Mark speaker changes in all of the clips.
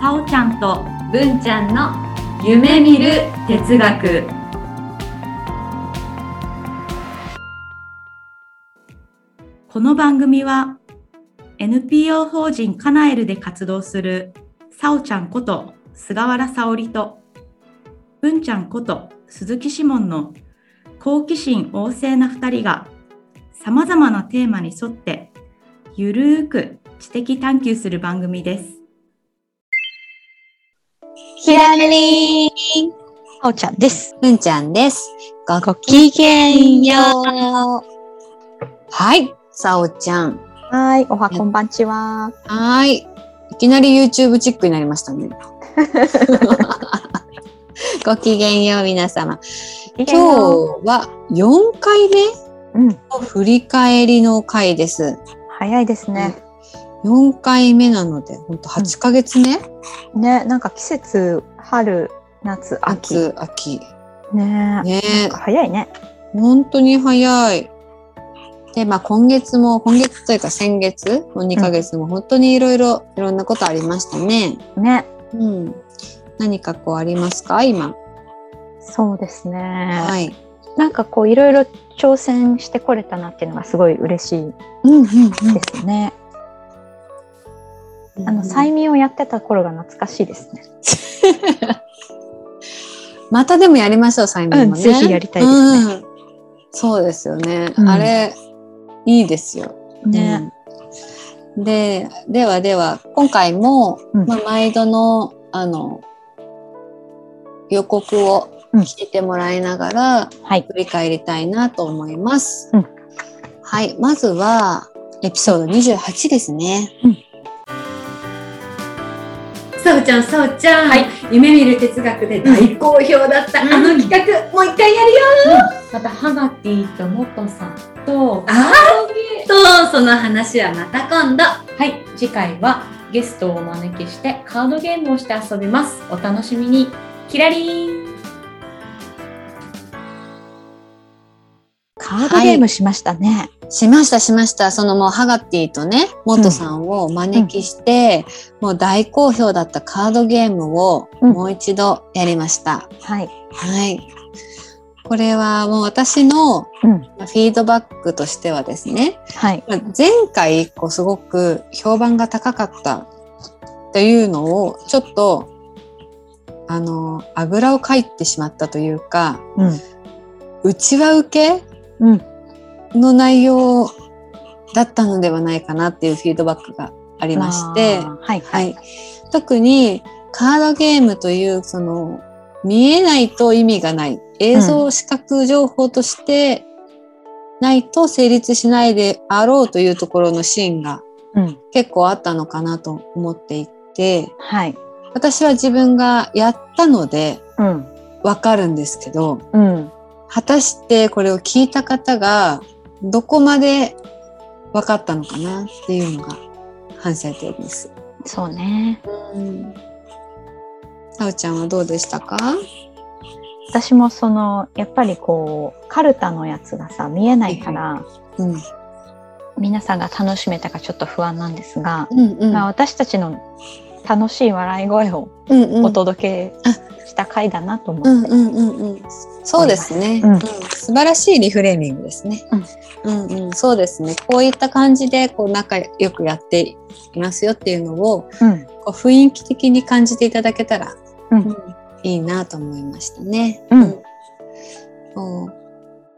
Speaker 1: さおちゃんと文ちゃんの夢見る哲学。この番組は NPO 法人カナエルで活動するさおちゃんこと菅原沙織と文ちゃんこと鈴木志門の好奇心旺盛な2人がさまざまなテーマに沿ってゆるーく知的探求する番組です。
Speaker 2: ひらりー
Speaker 3: あおちゃんです。
Speaker 2: 文ちゃんです。ご
Speaker 3: ごきげんよ
Speaker 2: う。はい、さおちゃん。
Speaker 3: う。はい、おはこんばんちは。
Speaker 2: はい。いきなり YouTube チックになりましたね。ごきげんよう、皆様。今日は4回目
Speaker 3: うん、
Speaker 2: の振り返りの回です。
Speaker 3: 早いですね。
Speaker 2: 4回目なので、ほんと8ヶ月目、
Speaker 3: ね、なんか季節、春、夏、秋。
Speaker 2: 夏、秋。
Speaker 3: ね
Speaker 2: ね
Speaker 3: 早いね。
Speaker 2: 本当に早い。で、まあ今月も、今月というか先月の2ヶ月も本当にいろいろ、いろんなことありましたね。
Speaker 3: ね、
Speaker 2: うん。何かこうありますか？今。
Speaker 3: そうですね。
Speaker 2: はい。
Speaker 3: なんかこういろいろ挑戦してこれたなっていうのがすごい嬉しい
Speaker 2: うんうんうん
Speaker 3: ですね。あの催眠をやってた頃が懐かしいですね。
Speaker 2: またでもやりましょう、催眠もね。
Speaker 3: うんぜひやりたいです
Speaker 2: ね。そうですよね。
Speaker 3: うん
Speaker 2: あれ、いいですよ。
Speaker 3: ね、
Speaker 2: うんで、ではでは、今回も、
Speaker 3: うん
Speaker 2: まあ、毎度の、あの、予告を聞いてもらいながら、
Speaker 3: はい。
Speaker 2: 振り返りたいなと思います。
Speaker 3: うん。
Speaker 2: はい。まずは、エピソード28ですね。
Speaker 1: さおちゃん、さおちゃん、
Speaker 3: はい。
Speaker 1: 夢見る哲学で大好評だった、
Speaker 3: うん。
Speaker 1: あの企画、もう一回やるよ。
Speaker 4: またハガティとモト。さんと
Speaker 1: あーと、その話はまた今度。
Speaker 4: はい。次回はゲストをお招きしてカードゲームをして遊びます。お楽しみに。キラリーン
Speaker 3: カードゲームしましたね。
Speaker 2: しました、しました。そのもう、ハガティとね、モトさんをお招きして、もう大好評だったカードゲームを
Speaker 3: うん
Speaker 2: もう一度やりました。
Speaker 3: はい。
Speaker 2: はい。これはもう私の
Speaker 3: うん。
Speaker 2: フィードバックとしてはですね、
Speaker 3: はい。
Speaker 2: まあ前回こうすごく評判が高かったっていうのをちょっとあのあぐらをかいてしまったというか
Speaker 3: うん。
Speaker 2: うちわ受け
Speaker 3: うん。
Speaker 2: の内容だったのではないかなっていうフィードバックがありまして、
Speaker 3: はい。は。
Speaker 2: はいい、特にカードゲームというその見えないと意味がない映像視覚情報としてないと成立しないであろうというところのシーンが
Speaker 3: うん。
Speaker 2: 結構あったのかなと思っていて
Speaker 3: はい。
Speaker 2: 私は自分がやったので
Speaker 3: うん。
Speaker 2: わかるんですけど
Speaker 3: うん。
Speaker 2: 果たしてこれを聞いた方がどこまで分かったのかなっていうのが反省点です。
Speaker 3: そうね。
Speaker 2: うん。さおちゃんはどうでしたか？
Speaker 3: 私もそのやっぱりこうカルタのやつがさ見えないから
Speaker 2: うん。
Speaker 3: 皆さんが楽しめたかちょっと不安なんですが、
Speaker 2: うんうん。
Speaker 3: まあ、私たちの楽しい笑い声を。お届けした回だなと思って、
Speaker 2: うんうんうんうん。そうですね、
Speaker 3: うん
Speaker 2: うん素晴らしいリフレーミングですね。うんうん。そうですね。こういった感じでこう仲良くやっていますよっていうのを
Speaker 3: うん
Speaker 2: こう雰囲気的に感じていただけたら、
Speaker 3: うん
Speaker 2: いいなと思いましたね。
Speaker 3: うん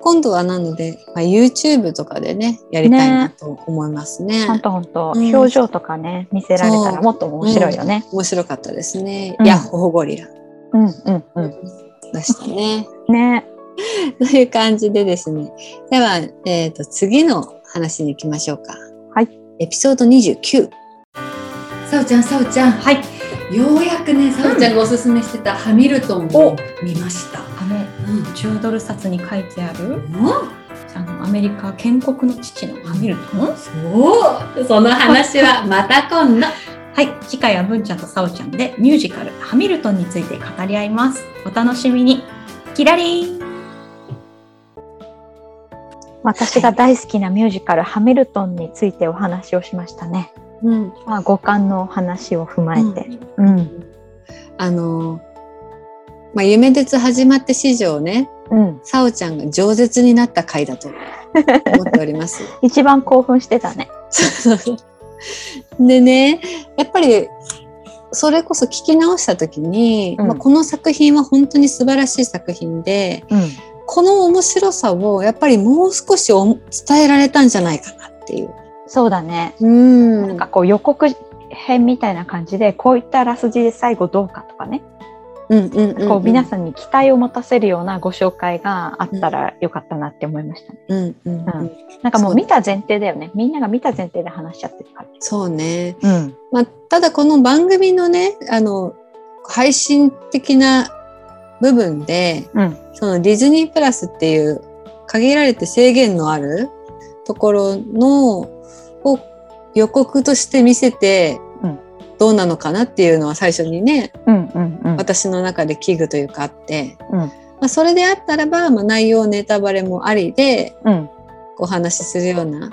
Speaker 2: 今度はなので、まあ、YouTube とかでねやりたいなと思いますね。
Speaker 3: ほんとほんと、
Speaker 2: うん
Speaker 3: 表情とかね見せられたらもっと面白いよね。
Speaker 2: 面白かったですね。
Speaker 3: うん
Speaker 2: ヤッホーゴリラ
Speaker 3: うんうんうん。
Speaker 2: でしたね。
Speaker 3: ね。
Speaker 2: という感じでですね。では、えっ、と、次の話に行きましょうか。
Speaker 3: はい。
Speaker 2: エピソード29。
Speaker 1: さおちゃん、さおちゃん。はい。ようやくね、さおちゃんがおすすめしてたハミルトンを見ました。
Speaker 4: あの
Speaker 1: うん。
Speaker 4: 10ドル札に書いてある
Speaker 1: も
Speaker 4: あのアメリカ建国の父のハミルト？ン
Speaker 1: そう。その話はまた今度。
Speaker 4: はい次回は文ちゃんとさおちゃんでミュージカル「ハミルトン」について語り合いますお楽しみにキラリーン
Speaker 3: 私が大好きなミュージカル「ハミルトン」についてお話をしましたね。
Speaker 2: うん。
Speaker 3: まあ、五感の話を踏まえて。
Speaker 2: う
Speaker 3: うんん。
Speaker 2: あの、まあ、夢鉄始まって史上ね、
Speaker 3: うん。
Speaker 2: さおちゃんが饒舌になった回だと思っております。
Speaker 3: 一番興奮してたね。
Speaker 2: そうそうそう でね、やっぱり、それこそ聞き直した時に、
Speaker 3: うん
Speaker 2: まあ、この作品は本当に素晴らしい作品で、
Speaker 3: うん。
Speaker 2: この面白さをやっぱりもう少しお伝えられたんじゃないかなっていう。
Speaker 3: そうだね。
Speaker 2: うん
Speaker 3: なんかこう予告編みたいな感じで、こういったあらすじで最後どうかとかね。こう皆さんに期待を持たせるようなご紹介があったらよかったなって思いましたね。
Speaker 2: うんうんうん
Speaker 3: うんなんかもう見た前提だよね。みんなが見た前提で話しちゃってるから。
Speaker 2: そうね。
Speaker 3: うん。
Speaker 2: まあ、ただこの番組のね、あの、配信的な部分で、
Speaker 3: うん。
Speaker 2: そのディズニープラスっていう限られて制限のあるところのを予告として見せて
Speaker 3: うん
Speaker 2: どうなのかなっていうのは最初にね、
Speaker 3: うんうんうん。
Speaker 2: 私の中で危惧というかあって、
Speaker 3: うん
Speaker 2: まあ、それであったらば、まあ、内容ネタバレもありで
Speaker 3: うん。
Speaker 2: お話しするような。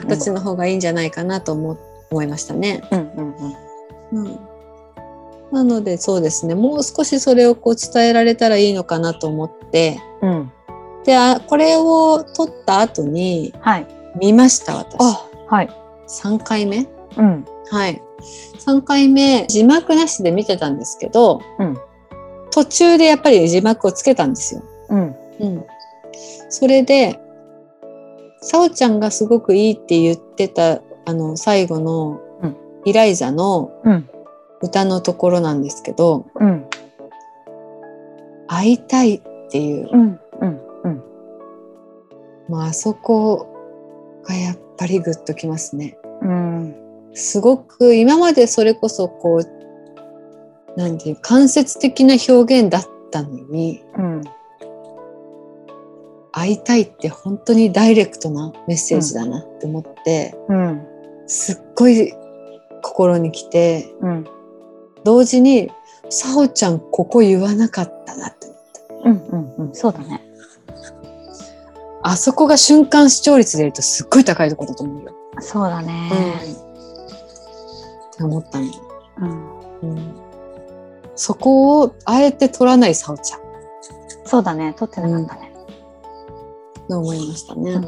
Speaker 2: 形の方がいいんじゃないかなと思思いましたね。
Speaker 3: うんうんうん。
Speaker 2: うんなのでそうですねもう少しそれをこう伝えられたらいいのかなと思って
Speaker 3: うん。
Speaker 2: であこれを撮った後に
Speaker 3: はい。
Speaker 2: 見ました私
Speaker 3: あ、はい。
Speaker 2: 3回目？
Speaker 3: うん。
Speaker 2: はい3回目字幕なしで見てたんですけど、
Speaker 3: うん
Speaker 2: 途中でやっぱり字幕をつけたんですよ。
Speaker 3: うん。
Speaker 2: うん、それでさおちゃんがすごくいいって言ってたあの最後の
Speaker 3: うん
Speaker 2: イライザの
Speaker 3: うん。
Speaker 2: 歌のところなんですけど
Speaker 3: うん。
Speaker 2: 「会いたい」っていう、
Speaker 3: うん。うん。うん。
Speaker 2: まああそこがやっぱりグッときますね。
Speaker 3: うん。
Speaker 2: すごく今までそれこそこうなんていう間接的な表現だったのに
Speaker 3: うん。
Speaker 2: 会いたいって本当にダイレクトなメッセージだなって思って、
Speaker 3: うん。
Speaker 2: すっごい心にきて
Speaker 3: うん。
Speaker 2: 同時にさおちゃんここ言わなかったなって思った
Speaker 3: うん。うん。うん。そうだね。
Speaker 2: あそこが瞬間視聴率で言うとすっごい高いところだと思うよ、
Speaker 3: そうだね。
Speaker 2: って思ったの、
Speaker 3: うん。
Speaker 2: うん、そこをあえて取らないさおちゃん
Speaker 3: そうだね。撮ってなかったね。
Speaker 2: と思いましたね。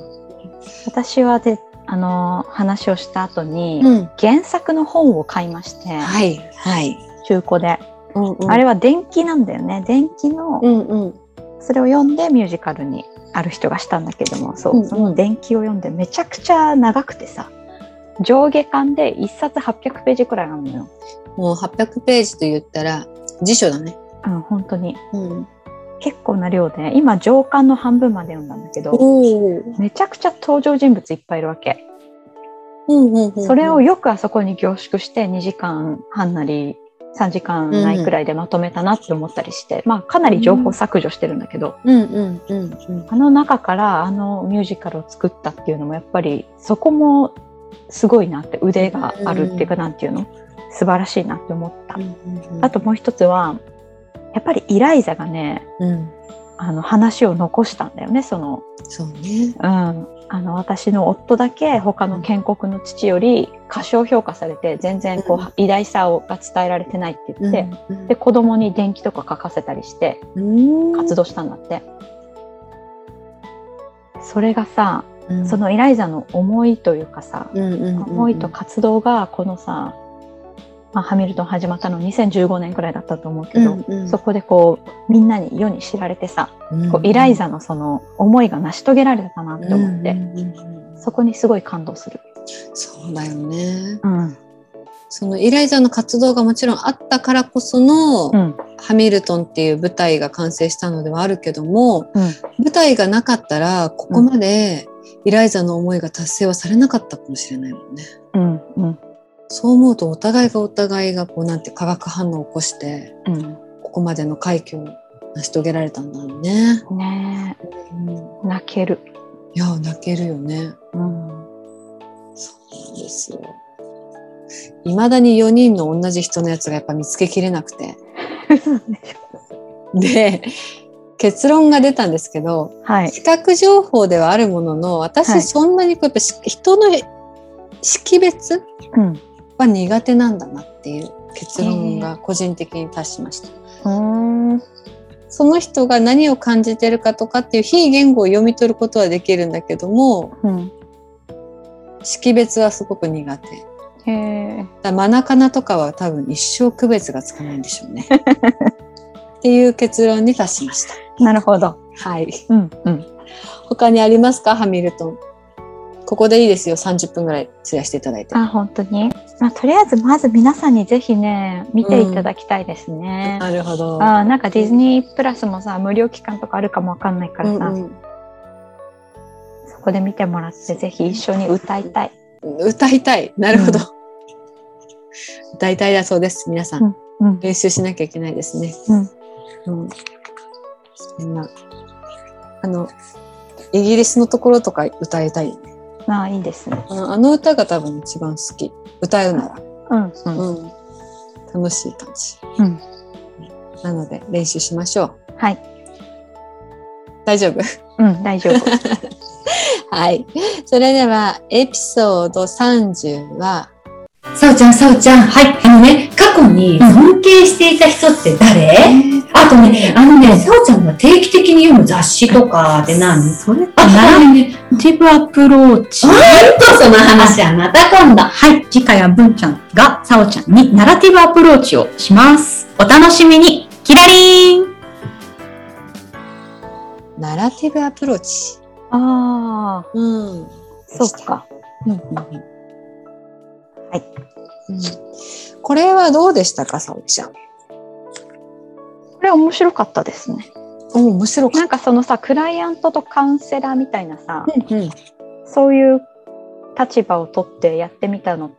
Speaker 3: 私はで、あの、話をした後に、
Speaker 2: うん
Speaker 3: 原作の本を買いまして、
Speaker 2: はいはい。
Speaker 3: 中古で。
Speaker 2: うんうん
Speaker 3: あれは電気なんだよね。電気の、
Speaker 2: うんうん
Speaker 3: それを読んでミュージカルにある人がしたんだけども、そう、
Speaker 2: うんうん
Speaker 3: その電気を読んでめちゃくちゃ長くてさ、上下巻で1冊800ページくらいあるのよ。
Speaker 2: もう800ページと言ったら辞書だね。
Speaker 3: うん、本当に。
Speaker 2: うん、
Speaker 3: 結構な量で、今上巻の半分まで読んだんだけど。めちゃくちゃ登場人物いっぱいいるわけ。
Speaker 2: うんうんうん
Speaker 3: それをよくあそこに凝縮して2時間半なり3時間ないくらいでまとめたなって思ったりして、まあかなり情報削除してるんだけど、
Speaker 2: うんうんうんうん。
Speaker 3: あの中からあのミュージカルを作ったっていうのもやっぱりそこもすごいなって腕があるっていうかなんていうの？素晴らしいなって思った。あともう一つはやっぱりイライザがね
Speaker 2: うん、
Speaker 3: あの話を残したんだよねその。
Speaker 2: そうね。
Speaker 3: うん、あの私の夫だけ他の建国の父より過小評価されて全然こう、
Speaker 2: うん。
Speaker 3: 偉大さをが伝えられてないって言って、
Speaker 2: うん
Speaker 3: で子供に電気とか書かせたりして
Speaker 2: うん。
Speaker 3: 活動したんだって。それがさ、
Speaker 2: うん
Speaker 3: そのイライザの思いというかさ、
Speaker 2: うんうんうん
Speaker 3: 思いと活動がこのさ、まあ、ハミルトン始まったの2015年くらいだったと思うけど、
Speaker 2: うんうん
Speaker 3: そこでこうみんなに世に知られてさ、
Speaker 2: うん
Speaker 3: こうイライザのその思いが成し遂げられたなって思って、
Speaker 2: うんうんうん
Speaker 3: そこにすごい感動する。
Speaker 2: そうだよね。
Speaker 3: うん。
Speaker 2: そのイライザの活動がもちろんあったからこその、
Speaker 3: うん。
Speaker 2: ハミルトンっていう舞台が完成したのではあるけども、
Speaker 3: うん。
Speaker 2: 舞台がなかったらここまでイライザの思いが達成はされなかったかもしれないもんね。
Speaker 3: うん。うん。
Speaker 2: そう思うとお互いがお互いがこうなんて化学反応を起こして
Speaker 3: うん。
Speaker 2: ここまでの快挙を成し遂げられたんだろうね。
Speaker 3: ね
Speaker 2: うん、
Speaker 3: え、泣ける。
Speaker 2: いや泣けるよね。
Speaker 3: うん。
Speaker 2: そうなんですよ。いまだに4人の同じ人のやつがやっぱ見つけきれなくて。で結論が出たんですけど、
Speaker 3: はい。
Speaker 2: 視覚情報ではあるものの、私
Speaker 3: はい
Speaker 2: そんなにこうやっぱし人の識別
Speaker 3: うん。
Speaker 2: は苦手なんだなっていう結論が個人的に達しました。その人が何を感じてるかとかっていう非言語を読み取ることはできるんだけども、
Speaker 3: うん。
Speaker 2: 識別はすごく苦手。
Speaker 3: へえ。
Speaker 2: だマナカナとかは多分一生区別がつかないんでしょうね。っていう結論に達しました。
Speaker 3: なるほど。
Speaker 2: はい。
Speaker 3: うん。うん。
Speaker 2: 他にありますか？ハミルトン。ここでいいですよ。30分ぐらい費やしていただいて。
Speaker 3: あ、本当に？まあ、とりあえず、まず皆さんにぜひね、見ていただきたいですね。
Speaker 2: なるほど。
Speaker 3: あーなんかディズニープラスもさ、無料期間とかあるかもわかんないからさ、
Speaker 2: うんうん
Speaker 3: そこで見てもらって、ぜひ一緒に歌いたい。
Speaker 2: 歌いたい。なるほど。
Speaker 3: うん
Speaker 2: 歌いたいだそうです。皆さん。
Speaker 3: うん。
Speaker 2: 練習しなきゃいけないですね。
Speaker 3: うん。
Speaker 2: うん。そんな。あの、イギリスのところとか歌いたい。
Speaker 3: ああ、いいですね。
Speaker 2: あのあの歌が多分一番好き。歌うなら。
Speaker 3: うん。うん。
Speaker 2: うん。楽しい感じ。
Speaker 3: うん。
Speaker 2: なので練習しましょう。
Speaker 3: はい。
Speaker 2: 大丈夫？
Speaker 3: うん、大丈夫。
Speaker 2: はい。それでは、エピソード30は、
Speaker 4: さおちゃん、さおちゃん。はい。あのね、過去に尊敬していた人って誰、あとね、あのね、さおちゃんが定期的に読む雑誌とかって何
Speaker 1: それって
Speaker 4: あ、
Speaker 1: ナラ
Speaker 4: ね、
Speaker 1: ティブアプローチ。
Speaker 4: ほんとその話はまた今度。
Speaker 1: はい。次回は文ちゃんがさおちゃんにナラティブアプローチをします。お楽しみに。キラリーン
Speaker 2: ナラティブアプローチ。
Speaker 3: ああ、
Speaker 2: うん。
Speaker 3: そっか。
Speaker 2: うんうんうん
Speaker 3: はい。
Speaker 2: うんこれはどうでしたか、さおりちゃん？
Speaker 3: これ面白かったですね。
Speaker 2: お面白かっ
Speaker 3: なんかそのさ、クライアントとカウンセラーみたいなさ、
Speaker 2: た。うんうん
Speaker 3: そういう立場を取ってやってみたのっ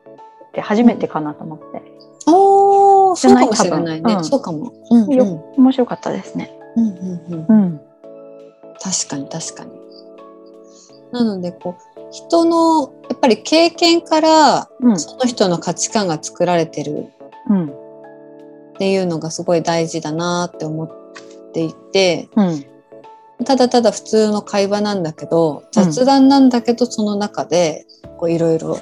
Speaker 3: て初めてかなと思って。
Speaker 2: おー、
Speaker 3: じゃない
Speaker 2: そうかもしれないね。
Speaker 3: うん
Speaker 2: そうかも。うんうん
Speaker 3: よ面白かったですね。
Speaker 2: うんうんうん
Speaker 3: うん。
Speaker 2: 確かに確かに。なのでこう人のやっぱり経験から
Speaker 3: うん。
Speaker 2: その人の価値観が作られてる
Speaker 3: うん。
Speaker 2: っていうのがすごい大事だなって思っていて
Speaker 3: うん。
Speaker 2: ただただ普通の会話なんだけど雑談なんだけどその中でこういろいろ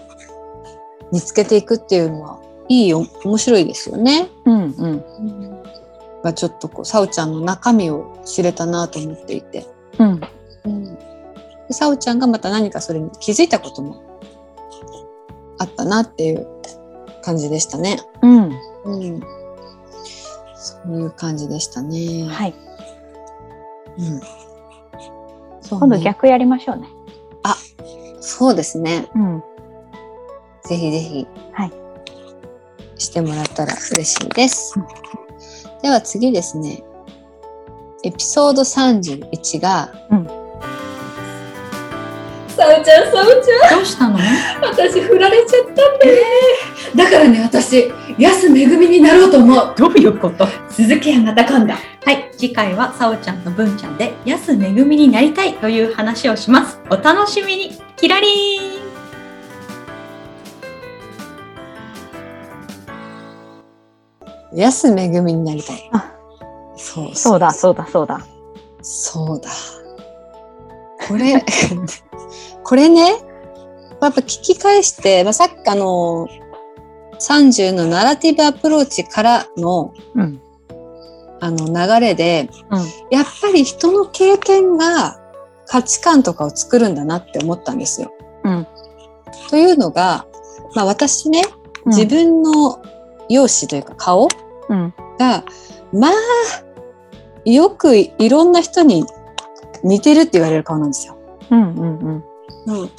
Speaker 2: 見つけていくっていうのはいいよ面白いですよね。
Speaker 3: うん。うん。
Speaker 2: がちょっとこうさおちゃんの中身を知れたなと思っていて。
Speaker 3: うん。
Speaker 2: うん、でさおちゃんがまた何かそれに気づいたこともあったなっていう感じでしたね。
Speaker 3: うん。
Speaker 2: うん、そういう感じでしたね。
Speaker 3: はい。
Speaker 2: うん、そう
Speaker 3: 今度
Speaker 2: ね
Speaker 3: 逆やりましょうね。
Speaker 2: そうですね。
Speaker 3: うん。
Speaker 2: ぜひぜひ、
Speaker 3: はい
Speaker 2: してもらったら嬉しいです。では次ですね。エピソード31が、
Speaker 4: さおちゃん、さおち
Speaker 1: どうしたの？
Speaker 4: ゃん。私、振られちゃったんだよね。だからね、私、安めぐみになろうと思う。
Speaker 1: どういうこと？
Speaker 4: 続きはまた今度。
Speaker 1: はい。次回はさおちゃんと文ちゃんで安めぐみになりたいという話をします。お楽しみに。キラリーン
Speaker 2: 安めぐみになりたい
Speaker 3: あ。
Speaker 2: そう
Speaker 3: そうだ、そうだ、そうだ。
Speaker 2: そうだ。これ、これね、やっぱ聞き返して、まあ、さっきあの、30のナラティブアプローチからの
Speaker 3: うん。
Speaker 2: あの流れで、
Speaker 3: うん。
Speaker 2: やっぱり人の経験が価値観とかを作るんだなって思ったんですよ。
Speaker 3: うん。
Speaker 2: というのが、まあ私ね、自分の容姿というか顔
Speaker 3: うん。
Speaker 2: が、まあ、よくいろんな人に似てるって言われる顔なんですよ。
Speaker 3: うん。うん。
Speaker 2: うん、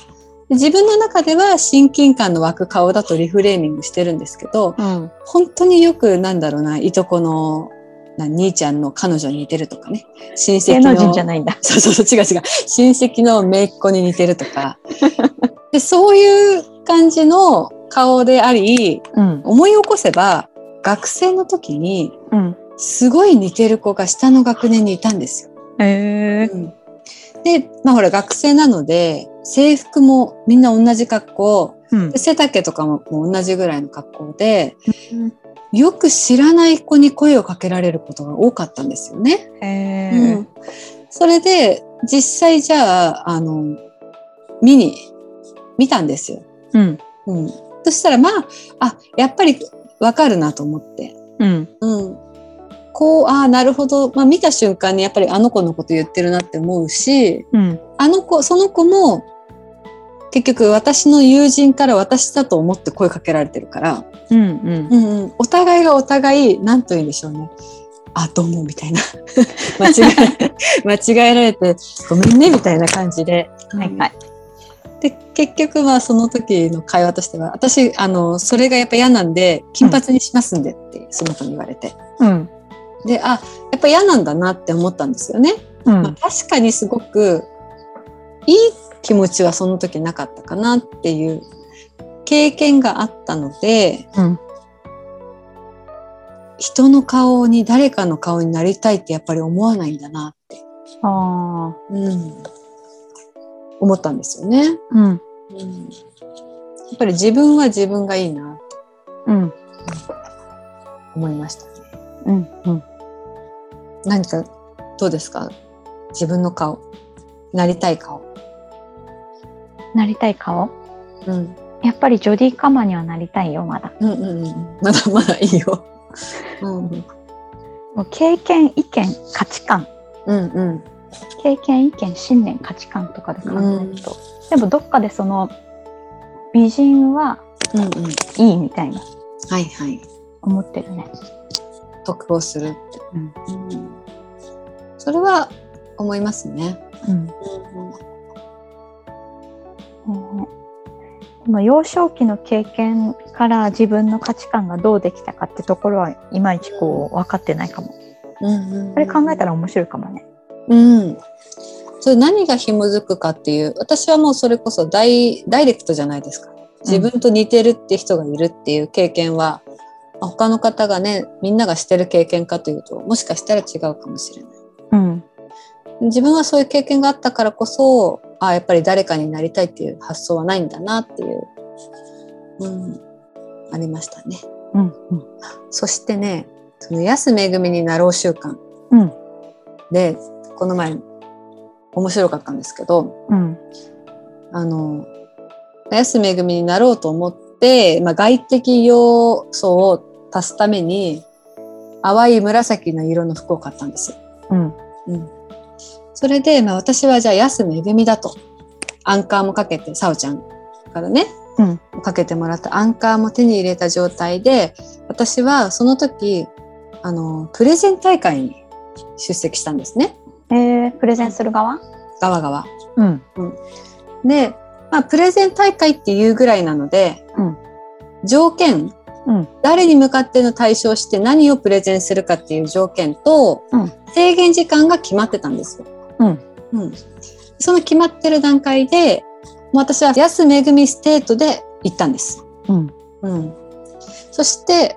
Speaker 2: 自分の中では親近感の湧く顔だとリフレーミングしてるんですけど、
Speaker 3: うん。
Speaker 2: 本当によくなんだろうな、いとこの、な兄ちゃんの彼女に似てるとかね。親戚の。
Speaker 3: 人じゃないんだ。
Speaker 2: そうそうそう、違う違う。親戚の姪っ子に似てるとか。でそういう感じの顔であり、
Speaker 3: うん。
Speaker 2: 思い起こせば、学生の時に、
Speaker 3: うん。
Speaker 2: すごい似てる子が下の学年にいたんですよ。うんで、まあほら学生なので、制服もみんな同じ格好、
Speaker 3: うん
Speaker 2: で背丈とかももう同じぐらいの格好で、よく知らない子に声をかけられることが多かったんですよね。うん、それで実際じゃああの見に見たんですよ。
Speaker 3: うん。
Speaker 2: うん、そしたらまああやっぱりわかるなと思って。
Speaker 3: うん。
Speaker 2: うん、こうああなるほど、まあ、見た瞬間にやっぱりあの子のこと言ってるなって思うし
Speaker 3: うん。
Speaker 2: あの子その子も結局私の友人から私だと思って声かけられてるから、
Speaker 3: うん。うん。
Speaker 2: うんうん、お互いがお互い何と言うんでしょうねあどうもみたいな 間違え 間違えられてごめんねみたいな感じで。
Speaker 3: はいはい。
Speaker 2: で結局まあその時の会話としては私あのそれがやっぱ嫌なんで金髪にしますんでってその子に言われて。
Speaker 3: うん。
Speaker 2: であやっぱ嫌なんだなって思ったんですよね。
Speaker 3: うん
Speaker 2: まあ、確かにすごくいい気持ちはその時なかったかなっていう経験があったので
Speaker 3: うん。
Speaker 2: 人の顔に誰かの顔になりたいってやっぱり思わないんだなって、
Speaker 3: ああ。
Speaker 2: うん、思ったんですよね、
Speaker 3: うん。
Speaker 2: うん。やっぱり自分は自分がいいなって
Speaker 3: うん。
Speaker 2: 思いましたね。
Speaker 3: うん。うん。
Speaker 2: 何かどうですか？自分の顔。なりたい顔。
Speaker 3: なりたい顔？
Speaker 2: うん。
Speaker 3: やっぱりジョディ・カマにはなりたいよ、まだ。
Speaker 2: うんうんうん、まだ まだいいよ。うんうん。
Speaker 3: もう経験、意見、価値観。
Speaker 2: うんうん。
Speaker 3: 経験、意見、信念、価値観とかで考えると。でもどっかでその美人は
Speaker 2: うんうん。
Speaker 3: いいみたいな。
Speaker 2: はいはい。
Speaker 3: 思ってるね。
Speaker 2: 得をするって、
Speaker 3: うん。
Speaker 2: うんそれは思いますね。
Speaker 3: うん。でも幼少期の経験から自分の価値観がどうできたかってところはいまいちこう分かってないかも。
Speaker 2: うんうん
Speaker 3: これ考えたら面白いかもね。
Speaker 2: うん。それ何が紐づくかっていう私はもうそれこそダイダイレクトじゃないですか自分と似てるって人がいるっていう経験は、まあ他の方がねみんながしてる経験かというともしかしたら違うかもしれない
Speaker 3: うん。
Speaker 2: 自分はそういう経験があったからこそあやっぱり誰かになりたいっていう発想はないんだなっていう、うん、ありましたね
Speaker 3: うん。
Speaker 2: そしてねその安めぐみになろう習慣
Speaker 3: うん。
Speaker 2: でこの前面白かったんですけど
Speaker 3: うん。
Speaker 2: あの安めぐみになろうと思って、まあ、外的要素を足すために淡い紫の色の服を買ったんですよ。
Speaker 3: うん。
Speaker 2: うん、それで、まあ、私はじゃあ安めぐみだと。アンカーもかけてさおちゃんからね、
Speaker 3: うん。
Speaker 2: かけてもらった。アンカーも手に入れた状態で私はその時あのプレゼン大会に出席したんですね。
Speaker 3: えー、プレゼンする側？
Speaker 2: 側側。
Speaker 3: うん。
Speaker 2: で、まあ、プレゼン大会っていうぐらいなので、
Speaker 3: うん。
Speaker 2: 条件、
Speaker 3: うん
Speaker 2: 誰に向かっての対象して何をプレゼンするかっていう条件と、
Speaker 3: うん
Speaker 2: 制限時間が決まってたんですよ。
Speaker 3: うん
Speaker 2: うんその決まってる段階で、私は安めぐみステートで行ったんです。
Speaker 3: うん。
Speaker 2: うん、そして、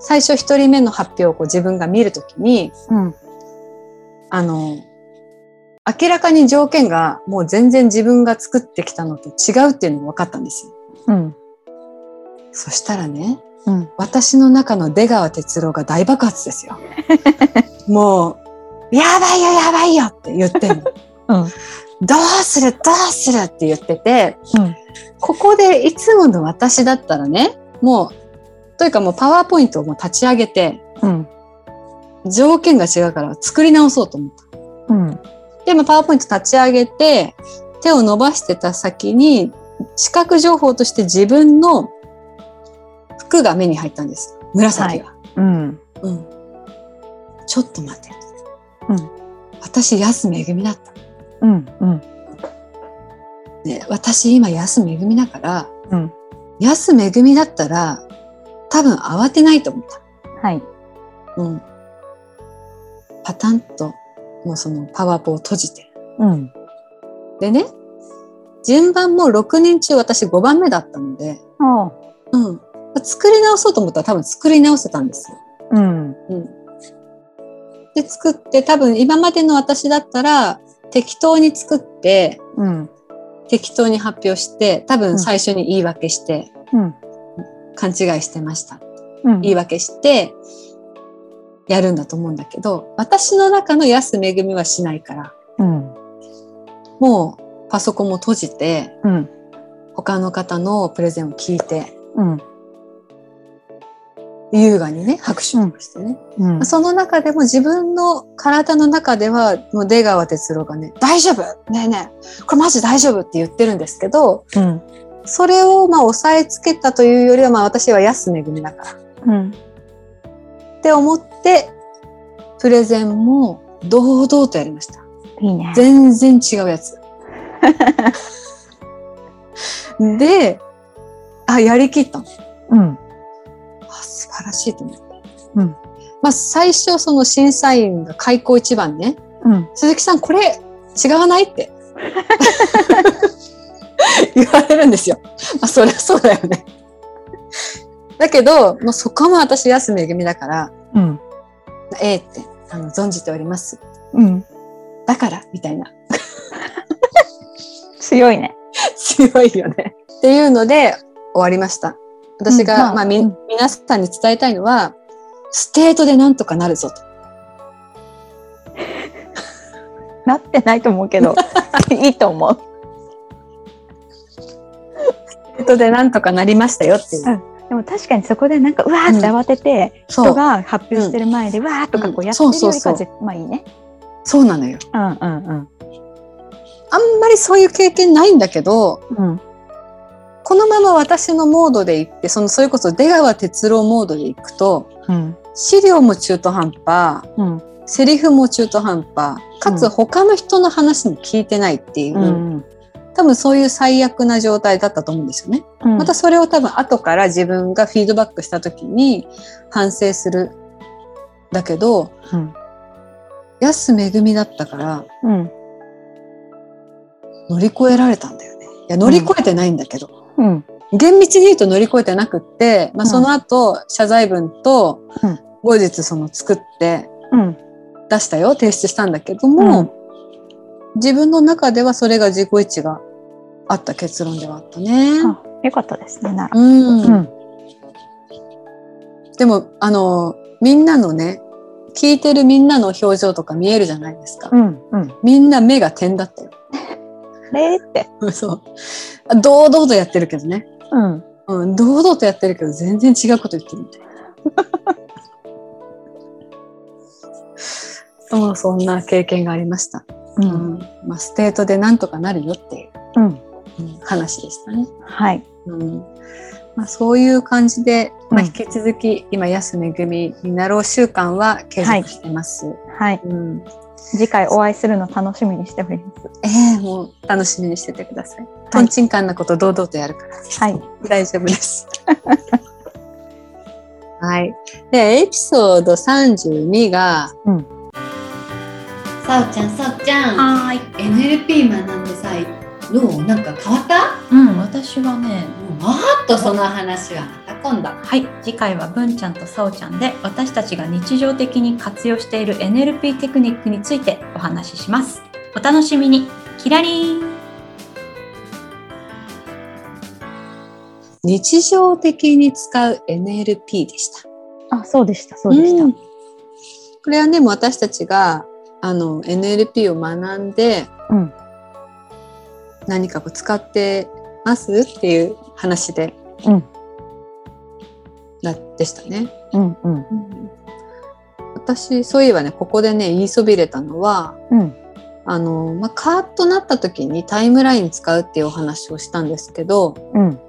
Speaker 2: 最初一人目の発表をこう自分が見るときに、
Speaker 3: うん。
Speaker 2: あの、明らかに条件がもう全然自分が作ってきたのと違うっていうのが分かったんですよ。
Speaker 3: うん。
Speaker 2: そしたらね、
Speaker 3: うん。
Speaker 2: 私の中の出川哲郎が大爆発ですよ。もう、やばいよやばいよって言ってんの。
Speaker 3: うん。
Speaker 2: どうするどうするって言ってて、
Speaker 3: うん。
Speaker 2: ここでいつもの私だったらね、もう、というかもうパワーポイントをもう立ち上げて、
Speaker 3: うん。
Speaker 2: 条件が違うから作り直そうと思った。
Speaker 3: うん。
Speaker 2: で、まあ、パワーポイント立ち上げて、手を伸ばしてた先に、視覚情報として自分の服が目に入ったんですよ。紫が。
Speaker 3: うん。
Speaker 2: うん。ちょっと待って。
Speaker 3: うん。
Speaker 2: 私、安めぐみだった。
Speaker 3: うん。うん。
Speaker 2: ね、私、今、安めぐみだから、
Speaker 3: うん。
Speaker 2: 安めぐみだったら、多分慌てないと思った。
Speaker 3: はい。
Speaker 2: うん。パタンと、もうそのパワーポを閉じて。
Speaker 3: うん。
Speaker 2: でね、順番も6人中私5番目だったので、
Speaker 3: う
Speaker 2: ん。作り直そうと思ったら多分作り直せたんですよ。
Speaker 3: うん。
Speaker 2: うん。で、作って多分今までの私だったら、適当に作って、
Speaker 3: うん。
Speaker 2: 適当に発表して、多分最初に言い訳して、
Speaker 3: うん。
Speaker 2: 勘違いしてました。
Speaker 3: うん。
Speaker 2: 言い訳して、やるんだと思うんだけど、私の中の安めぐみはしないから、
Speaker 3: うん。
Speaker 2: もうパソコンも閉じて、
Speaker 3: うん。
Speaker 2: 他の方のプレゼンを聞いて、
Speaker 3: うん。
Speaker 2: 優雅にね、拍手とかしてね。
Speaker 3: うん。
Speaker 2: その中でも自分の体の中では、もう出川哲朗がね、大丈夫ねえねえ、これマジ大丈夫って言ってるんですけど、
Speaker 3: うん。
Speaker 2: それをまあ押さえつけたというよりは、まあ私は安めぐみだから。
Speaker 3: うん。
Speaker 2: って思って、プレゼンも堂々とやりました。
Speaker 3: いいね。
Speaker 2: 全然違うやつ。で、あ、やりきったの。
Speaker 3: うん。
Speaker 2: あ素晴らしいと思って。
Speaker 3: うん
Speaker 2: まあ最初その審査員が開口一番ね、
Speaker 3: うん。
Speaker 2: 鈴木さんこれ違わないって 言われるんですよ。まあそりゃそうだよね。だけど、もうそこも私安めぐみだから、
Speaker 3: うん。
Speaker 2: ええってあの存じております。
Speaker 3: うん。
Speaker 2: だから、みたいな。
Speaker 3: 強いね。
Speaker 2: 強いよね。っていうので終わりました。私が、
Speaker 3: うんまあ
Speaker 2: まあ、み、
Speaker 3: うん
Speaker 2: 皆さんに伝えたいのは、ステートでなんとかなるぞと。
Speaker 3: なってないと思うけど、いいと思う。
Speaker 2: ステートでなんとかなりましたよっていう。
Speaker 3: うんでも確かにそこでなんかうわーって慌てて、人が発表してる前で、わーとかこうやってるよりか
Speaker 2: そうそうそう
Speaker 3: は絶まあいいね。
Speaker 2: そうなのよ。
Speaker 3: うんうん
Speaker 2: あんまりそういう経験ないんだけど、
Speaker 3: うん。うん。
Speaker 2: このまま私のモードで行って、その、それこそ出川哲朗モードで行くと、
Speaker 3: うん。
Speaker 2: 資料も中途半端、
Speaker 3: うん。
Speaker 2: セリフも中途半端、か
Speaker 3: うん
Speaker 2: つ他の人の話も聞いてないっていう、
Speaker 3: うん。
Speaker 2: 多分そういう最悪な状態だったと思うんですよね。
Speaker 3: うん。
Speaker 2: またそれを多分後から自分がフィードバックした時に反省する。だけど、
Speaker 3: うん。
Speaker 2: 安めぐみだったから
Speaker 3: うん。
Speaker 2: 乗り越えられたんだよね。いや、乗り越えてないんだけど。
Speaker 3: うん。
Speaker 2: 厳密に言うと乗り越えてなくって、まあ、
Speaker 3: うん
Speaker 2: その後、謝罪文と
Speaker 3: うん、
Speaker 2: 後日その作って
Speaker 3: うん。
Speaker 2: 出したよ、提出したんだけども、自分の中ではそれが自己位置があった結論ではあったね。
Speaker 3: あ、よかったですね。なら。
Speaker 2: うん。
Speaker 3: うん。
Speaker 2: でも、あの、みんなのね、聞いてるみんなの表情とか見えるじゃないですか。
Speaker 3: うん。うん。
Speaker 2: みんな目が点だったよ。
Speaker 3: れーって。
Speaker 2: そう。堂々とやってるけどね。
Speaker 3: うん。
Speaker 2: うん、堂々とやってるけど全然違うこと言ってるみたいな。そう、そんな経験がありました。
Speaker 3: う。
Speaker 2: うんん。まあ、ステートでなんとかなるよっていう、
Speaker 3: うん。
Speaker 2: うん話でしたね。
Speaker 3: はい。
Speaker 2: うん。まあ、そういう感じで、まあ、
Speaker 3: うん
Speaker 2: 引き続き、今、安めぐみになろう習慣は継続してます。
Speaker 3: はい。
Speaker 2: うん。
Speaker 3: 次回お会いするの楽しみにしております。
Speaker 2: ええもう楽しみにしててください。とんちんかんなこと堂々とやるから。
Speaker 3: はい。
Speaker 2: 大丈夫です。はい。で、エピソード32が、
Speaker 4: さおちゃん、さおちゃん。
Speaker 1: はーい。
Speaker 4: NLP 学んでさ、どうなんか変わった？
Speaker 1: うん、私はね、
Speaker 4: もっとその話はまた今度。
Speaker 1: はい、次回は文ちゃんとさおちゃんで私たちが日常的に活用している NLP テクニックについてお話しします。お楽しみに。キラリン。
Speaker 2: 日常的に使う NLP でした。
Speaker 3: あ、そうでした。そうでした。
Speaker 2: んこれはね、もう私たちがあの NLP を学んで、
Speaker 3: うん
Speaker 2: 何かこう使ってますっていう話で、
Speaker 3: うん
Speaker 2: だでしたね。
Speaker 3: うん。うん。
Speaker 2: 私、そういえばね、ここでね、言いそびれたのは、
Speaker 3: うん。
Speaker 2: あの、まあ、カーッとなった時にタイムライン使うっていうお話をしたんですけど、
Speaker 3: うん。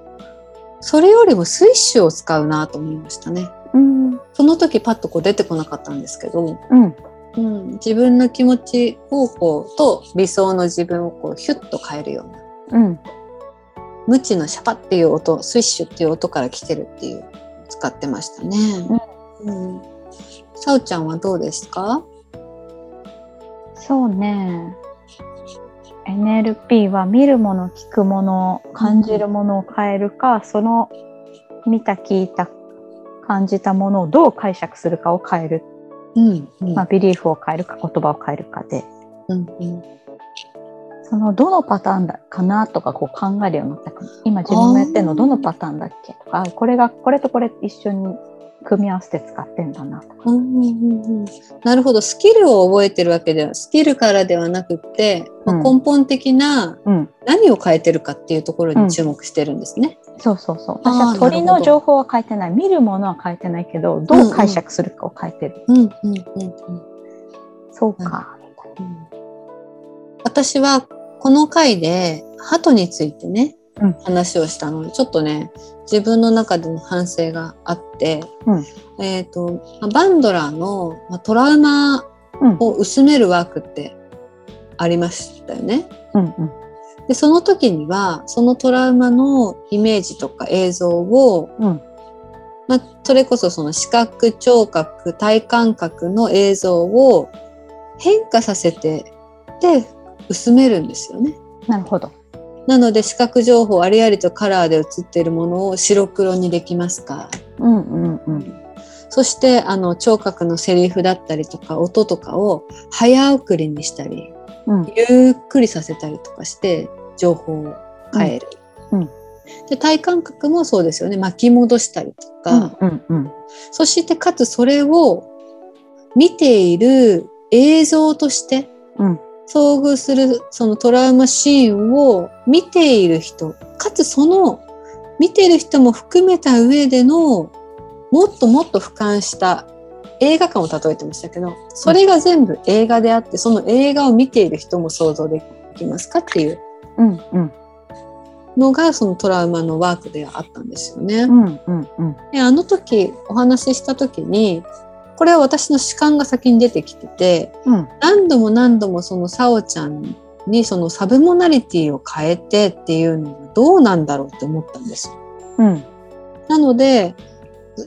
Speaker 2: それよりもスイッシュを使うなと思いましたね。
Speaker 3: うん。
Speaker 2: その時パッとこう出てこなかったんですけど、
Speaker 3: うん。
Speaker 2: うん、自分の気持ち方向と理想の自分をこうヒュッと変えるような。
Speaker 3: うん。
Speaker 2: 無知のシャパっていう音、スイッシュっていう音から来てるっていう、使ってましたね。うん。さおちゃんはどうですか？
Speaker 3: そうね。NLP は見るもの、聞くもの、感じるものを変えるか、その見た、聞いた、感じたものをどう解釈するかを変える。
Speaker 2: うん。うん。
Speaker 3: まあ、ビリーフを変えるか、言葉を変えるかで。
Speaker 2: うんうん
Speaker 3: そのどのパターンだかなとかこう考えるようになったかも今自分がやってるのどのパターンだっけ？とかこれがこれとこれ一緒に組み合わせて使ってんだなとか。
Speaker 2: うんうんうんなるほど。スキルを覚えてるわけでは、スキルからではなくって、まあ
Speaker 3: うん
Speaker 2: 根本的な
Speaker 3: うん、
Speaker 2: 何を変えてるかっていうところに注目してるんですね。
Speaker 3: そうそうそう。私は鳥の情報は変えてない。見るものは変えてないけど、どう解釈するかを変えてる。
Speaker 2: うんうんうんうん
Speaker 3: そうか。
Speaker 2: 私はこの回で鳩についてね、
Speaker 3: うん
Speaker 2: 話をしたのでちょっとね自分の中での反省があって、
Speaker 3: うん
Speaker 2: えっ、とまあバンドラーの、まあ、トラウマ
Speaker 3: うん
Speaker 2: を薄めるワークってありましたよね。
Speaker 3: うんうん
Speaker 2: でその時にはそのトラウマのイメージとか映像を、
Speaker 3: うん
Speaker 2: まあ、それこそその視覚聴覚体感覚の映像を変化させてで薄めるんですよね。
Speaker 3: なるほど。
Speaker 2: なので視覚情報ありありとカラーで映っているものを白黒にできますか？
Speaker 3: うんうんうん。
Speaker 2: そしてあの聴覚のセリフだったりとか音とかを早送りにしたり
Speaker 3: うん
Speaker 2: ゆっくりさせたりとかして情報を変える。
Speaker 3: うん。うん。
Speaker 2: で体感覚もそうですよね。巻き戻したりとか、
Speaker 3: うんうん
Speaker 2: そしてかつそれを見ている映像として
Speaker 3: うん。
Speaker 2: 遭遇するそのトラウマシーンを見ている人かつその見てる人も含めた上でのもっともっと俯瞰した映画館を例えてましたけどそれが全部映画であってその映画を見ている人も想像できますかっていう
Speaker 3: うんうん
Speaker 2: のがそのトラウマのワークであったんですよね。
Speaker 3: うんうんうん
Speaker 2: であの時お話しした時にこれは私の主観が先に出てきてて
Speaker 3: うん
Speaker 2: 何度も何度もそのサオちゃんにそのサブモナリティを変えてっていうのがどうなんだろうって思ったんですよ。
Speaker 3: うん
Speaker 2: なので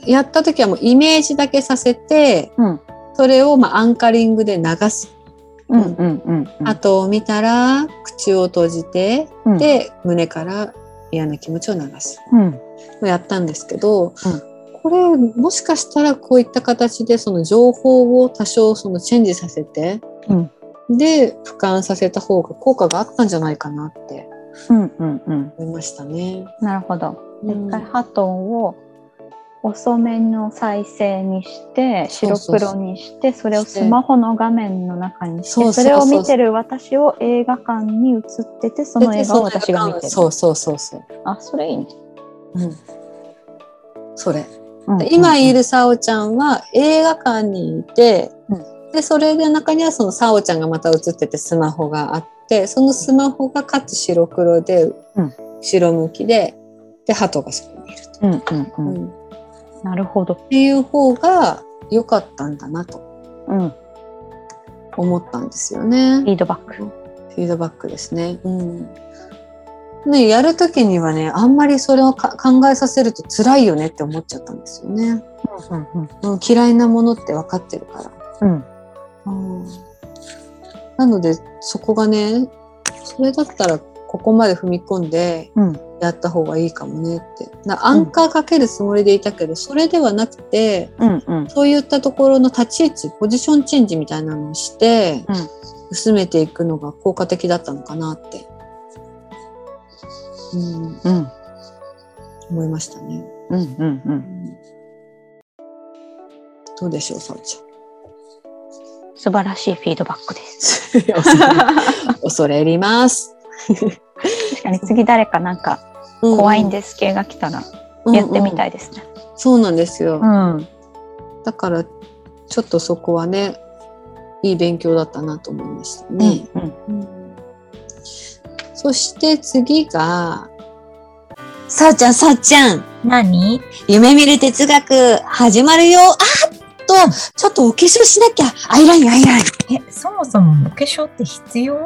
Speaker 2: やった時はもうイメージだけさせて
Speaker 3: うん
Speaker 2: それをまあアンカリングで流す。
Speaker 3: うんうんうんうん。
Speaker 2: 後を見たら口を閉じて
Speaker 3: うん、
Speaker 2: で胸から嫌な気持ちを流す。
Speaker 3: うん
Speaker 2: やったんですけど、これもしかしたらこういった形でその情報を多少そのチェンジさせて、
Speaker 3: うん
Speaker 2: で俯瞰させた方が効果があったんじゃないかなって
Speaker 3: うんうんうん。
Speaker 2: 思いましたね。
Speaker 3: なるほど。
Speaker 2: うん
Speaker 3: 一回ハトンを遅めの再生にして白黒にしてそれをスマホの画面の中にして
Speaker 2: そ
Speaker 3: れを見てる私を映画館に映っててその映画を私が見てる。
Speaker 2: そうそうそうそう。
Speaker 3: あそれいいね。
Speaker 2: うん、それ。
Speaker 3: うん
Speaker 2: 今いるさおちゃんは映画館にいて、
Speaker 3: うん
Speaker 2: でそれで中にはそのさおちゃんがまた映っててスマホがあってそのスマホがかつ白黒で、
Speaker 3: うん
Speaker 2: 白向きでで鳩がそこにいると。
Speaker 3: うんうんうん。
Speaker 2: うん
Speaker 3: なるほど。
Speaker 2: っていう方が良かったんだなと
Speaker 3: うん。フ
Speaker 2: 思ったんですよね。
Speaker 3: ィードバック。
Speaker 2: フィードバックですね。うん。ね、やるときにはね、あんまりそれをか考えさせると辛いよねって思っちゃったんですよね。
Speaker 3: うんうん
Speaker 2: うん、嫌いなものって分かってるから。
Speaker 3: うん。
Speaker 2: うんなので、そこがね、それだったらここまで踏み込んで
Speaker 3: うん
Speaker 2: やった方がいいかもねって。なアンカーかけるつもりでいたけど、それではなくて、
Speaker 3: うんうん
Speaker 2: そういったところの立ち位置、ポジションチェンジみたいなのをして、
Speaker 3: うん
Speaker 2: 薄めていくのが効果的だったのかなって、うん、
Speaker 3: うん
Speaker 2: 思いましたね。
Speaker 3: うんうんうん。
Speaker 2: どうでしょう、さおち
Speaker 3: 素晴らしいフィードバックです。
Speaker 2: 恐れ入ります。
Speaker 3: 確かに次誰かなんか怖いんです系が来たらやってみた
Speaker 2: い。
Speaker 3: いですね。
Speaker 2: そうなんですよ。
Speaker 3: うん。
Speaker 2: だから、ちょっとそこはね、いい勉強だったなと思いましたね。
Speaker 3: うん
Speaker 2: そして次が、さあちゃん、さあちゃん、
Speaker 1: 何？
Speaker 2: 夢見る哲学始まるよ。あっと、ちょっとお化粧しなきゃ。アイライン、アイライン。
Speaker 1: え、そもそもお化粧って必要？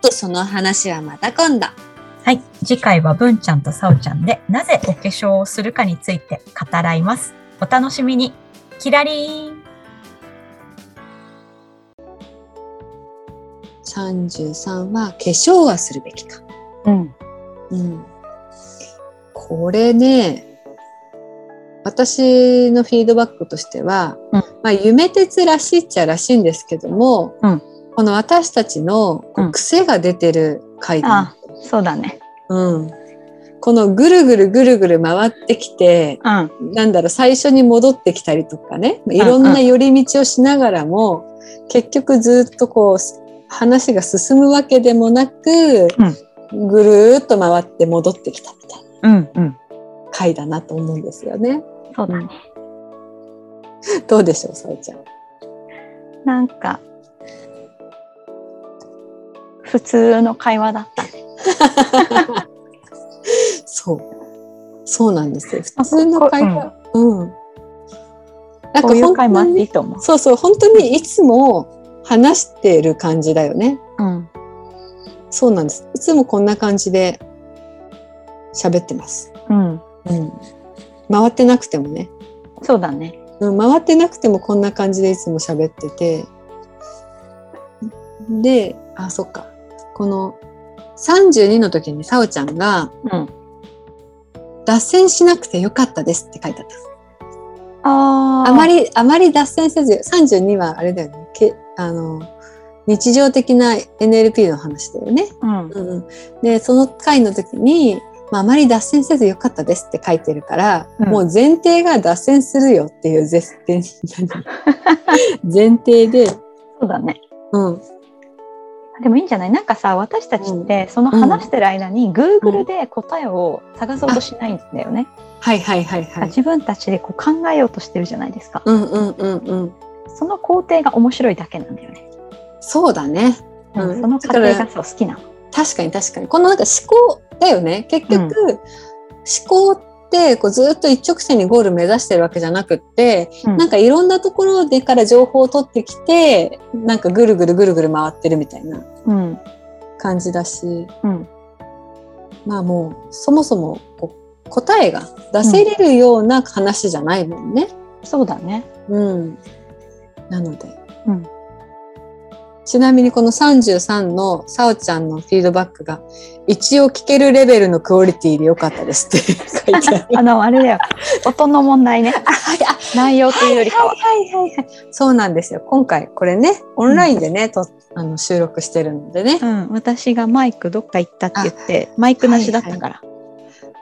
Speaker 2: と、その話はまた今度。
Speaker 1: はい。次回は文ちゃんとさおちゃんで、なぜお化粧をするかについて語らいます。お楽しみに。キラリーン
Speaker 2: 33は化粧はするべきか。
Speaker 3: うん。
Speaker 2: うん。これね、私のフィードバックとしては、
Speaker 3: うん
Speaker 2: まあ夢鉄らしいっちゃらしいんですけども、
Speaker 3: うん
Speaker 2: この私たちの癖が出てる回だな
Speaker 3: あ、そうだね。
Speaker 2: うん。このぐるぐるぐるぐる回ってきて、
Speaker 3: うん。
Speaker 2: なんだろう、最初に戻ってきたりとかね、いろんな寄り道をしながらも、結局ずっとこう、話が進むわけでもなく、ぐるーっと回って戻ってきたみたいな
Speaker 3: うん。うん。
Speaker 2: 回だなと思うんですよね。
Speaker 3: そうだね。
Speaker 2: どうでしょう、さおちゃん。
Speaker 3: なんか、普通の会話だったね。
Speaker 2: そう。そうなんですよ。普通の会話。うん。なん
Speaker 3: こういう会話あってい
Speaker 2: に
Speaker 3: いと思う。
Speaker 2: そうそう、本当にいつも話してる感じだよね。
Speaker 3: うん。
Speaker 2: そうなんです。いつもこんな感じで喋ってます。
Speaker 3: うん。
Speaker 2: うん。回ってなくてもね。
Speaker 3: そうだね。
Speaker 2: うん回ってなくてもこんな感じでいつも喋ってて。で、あ、そっか。この32の時にさおちゃんが
Speaker 3: うん。
Speaker 2: 脱線しなくてよかったですって書いてあった。
Speaker 3: あ
Speaker 2: あまり、あまり脱線せず、32はあれだよね。けあの、日常的な NLP の話だよね。
Speaker 3: うん。
Speaker 2: うんうん、で、その回の時に、まあ、あまり脱線せずよかったですって書いてるから、
Speaker 3: うん
Speaker 2: もう前提が脱線するよっていう前提 前提で、
Speaker 3: そうだね。
Speaker 2: うん、
Speaker 3: でもいいんじゃない？なんかさ、私たちって、その話してる間に、Google で答えを探そうとしないんだよね。
Speaker 2: はいはいはいはい。
Speaker 3: 自分たちでこう考えようとしてるじゃないですか。
Speaker 2: うんうんうんうん。
Speaker 3: その工程が面白いだけなんだよね。
Speaker 2: そうだね。うん
Speaker 3: その過程がそう好きなの。
Speaker 2: 確かに確かに。このなんか思考だよね。結局、
Speaker 3: うん
Speaker 2: 思考ってこうずっと一直線にゴール目指してるわけじゃなくって、
Speaker 3: うん
Speaker 2: なんかいろんなところでから情報を取ってきて、なんかぐるぐるぐるぐる回ってるみたいな
Speaker 3: うん。
Speaker 2: 感じだし、
Speaker 3: うん。
Speaker 2: まあもうそもそもこう答えが出せれるような話じゃないもんね。
Speaker 3: そうだね。
Speaker 2: うん。なので。
Speaker 3: うん
Speaker 2: ちなみにこの33のさおちゃんのフィードバックが一応聞けるレベルのクオリティでよかったですって書いてある。
Speaker 3: あの、あれだよ。音の問題ね。内容というよりかは。
Speaker 2: はいはいはい。そうなんですよ。今回これね、オンラインでね、とあの収録してるのでね。
Speaker 3: うん。私がマイクどっか行ったって言って、マイクなしだったから。